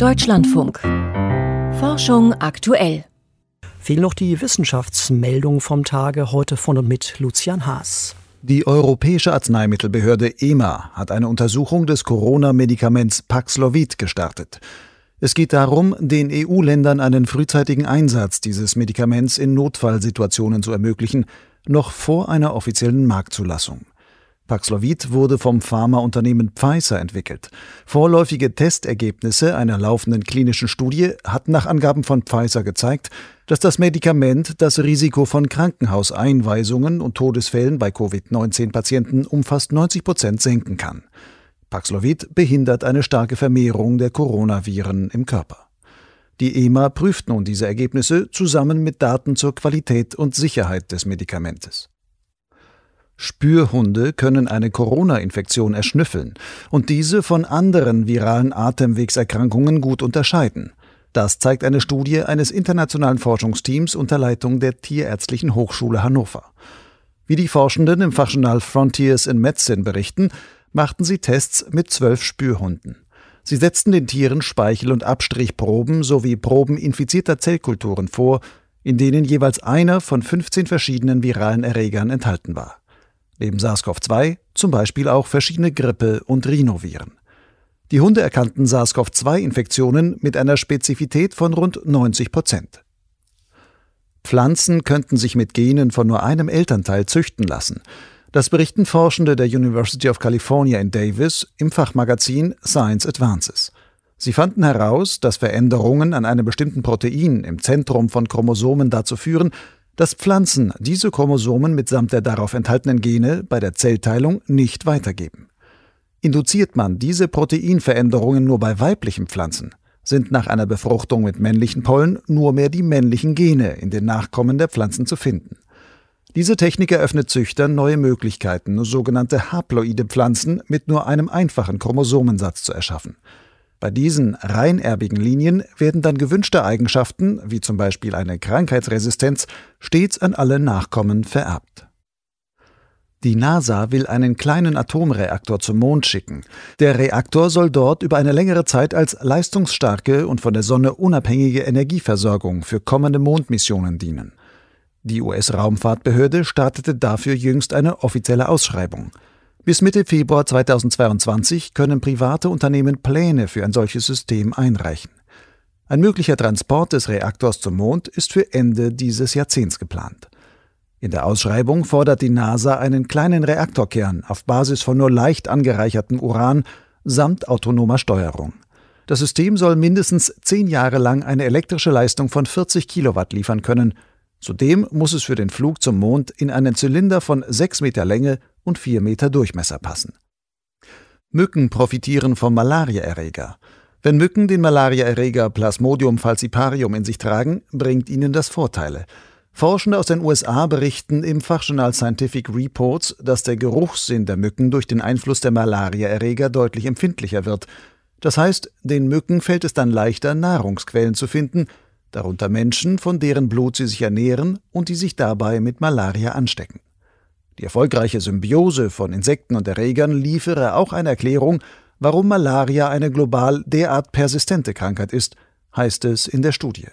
Deutschlandfunk. Forschung aktuell. Fehlen noch die Wissenschaftsmeldungen vom Tage heute von und mit Lucian Haas. Die Europäische Arzneimittelbehörde EMA hat eine Untersuchung des Corona-Medikaments Paxlovid gestartet. Es geht darum, den EU-Ländern einen frühzeitigen Einsatz dieses Medikaments in Notfallsituationen zu ermöglichen, noch vor einer offiziellen Marktzulassung. Paxlovid wurde vom Pharmaunternehmen Pfizer entwickelt. Vorläufige Testergebnisse einer laufenden klinischen Studie hatten nach Angaben von Pfizer gezeigt, dass das Medikament das Risiko von Krankenhauseinweisungen und Todesfällen bei Covid-19-Patienten um fast 90 Prozent senken kann. Paxlovid behindert eine starke Vermehrung der Coronaviren im Körper. Die EMA prüft nun diese Ergebnisse zusammen mit Daten zur Qualität und Sicherheit des Medikamentes. Spürhunde können eine Corona-Infektion erschnüffeln und diese von anderen viralen Atemwegserkrankungen gut unterscheiden. Das zeigt eine Studie eines internationalen Forschungsteams unter Leitung der Tierärztlichen Hochschule Hannover. Wie die Forschenden im Fachjournal Frontiers in Medicine berichten, machten sie Tests mit zwölf Spürhunden. Sie setzten den Tieren Speichel- und Abstrichproben sowie Proben infizierter Zellkulturen vor, in denen jeweils einer von 15 verschiedenen viralen Erregern enthalten war neben SARS-CoV-2 zum Beispiel auch verschiedene Grippe- und Rhinoviren. Die Hunde erkannten SARS-CoV-2-Infektionen mit einer Spezifität von rund 90 Prozent. Pflanzen könnten sich mit Genen von nur einem Elternteil züchten lassen. Das berichten Forschende der University of California in Davis im Fachmagazin Science Advances. Sie fanden heraus, dass Veränderungen an einem bestimmten Protein im Zentrum von Chromosomen dazu führen, dass Pflanzen diese Chromosomen mitsamt der darauf enthaltenen Gene bei der Zellteilung nicht weitergeben. Induziert man diese Proteinveränderungen nur bei weiblichen Pflanzen, sind nach einer Befruchtung mit männlichen Pollen nur mehr die männlichen Gene in den Nachkommen der Pflanzen zu finden. Diese Technik eröffnet Züchtern neue Möglichkeiten, sogenannte haploide Pflanzen mit nur einem einfachen Chromosomensatz zu erschaffen. Bei diesen reinerbigen Linien werden dann gewünschte Eigenschaften, wie zum Beispiel eine Krankheitsresistenz, stets an alle Nachkommen vererbt. Die NASA will einen kleinen Atomreaktor zum Mond schicken. Der Reaktor soll dort über eine längere Zeit als leistungsstarke und von der Sonne unabhängige Energieversorgung für kommende Mondmissionen dienen. Die US-Raumfahrtbehörde startete dafür jüngst eine offizielle Ausschreibung. Bis Mitte Februar 2022 können private Unternehmen Pläne für ein solches System einreichen. Ein möglicher Transport des Reaktors zum Mond ist für Ende dieses Jahrzehnts geplant. In der Ausschreibung fordert die NASA einen kleinen Reaktorkern auf Basis von nur leicht angereichertem Uran samt autonomer Steuerung. Das System soll mindestens zehn Jahre lang eine elektrische Leistung von 40 Kilowatt liefern können. Zudem muss es für den Flug zum Mond in einen Zylinder von sechs Meter Länge und vier Meter Durchmesser passen. Mücken profitieren vom Malariaerreger. Wenn Mücken den Malariaerreger Plasmodium falciparium in sich tragen, bringt ihnen das Vorteile. Forschende aus den USA berichten im Fachjournal Scientific Reports, dass der Geruchssinn der Mücken durch den Einfluss der Malariaerreger deutlich empfindlicher wird. Das heißt, den Mücken fällt es dann leichter, Nahrungsquellen zu finden, darunter Menschen, von deren Blut sie sich ernähren und die sich dabei mit Malaria anstecken. Die erfolgreiche Symbiose von Insekten und Erregern liefere auch eine Erklärung, warum Malaria eine global derart persistente Krankheit ist, heißt es in der Studie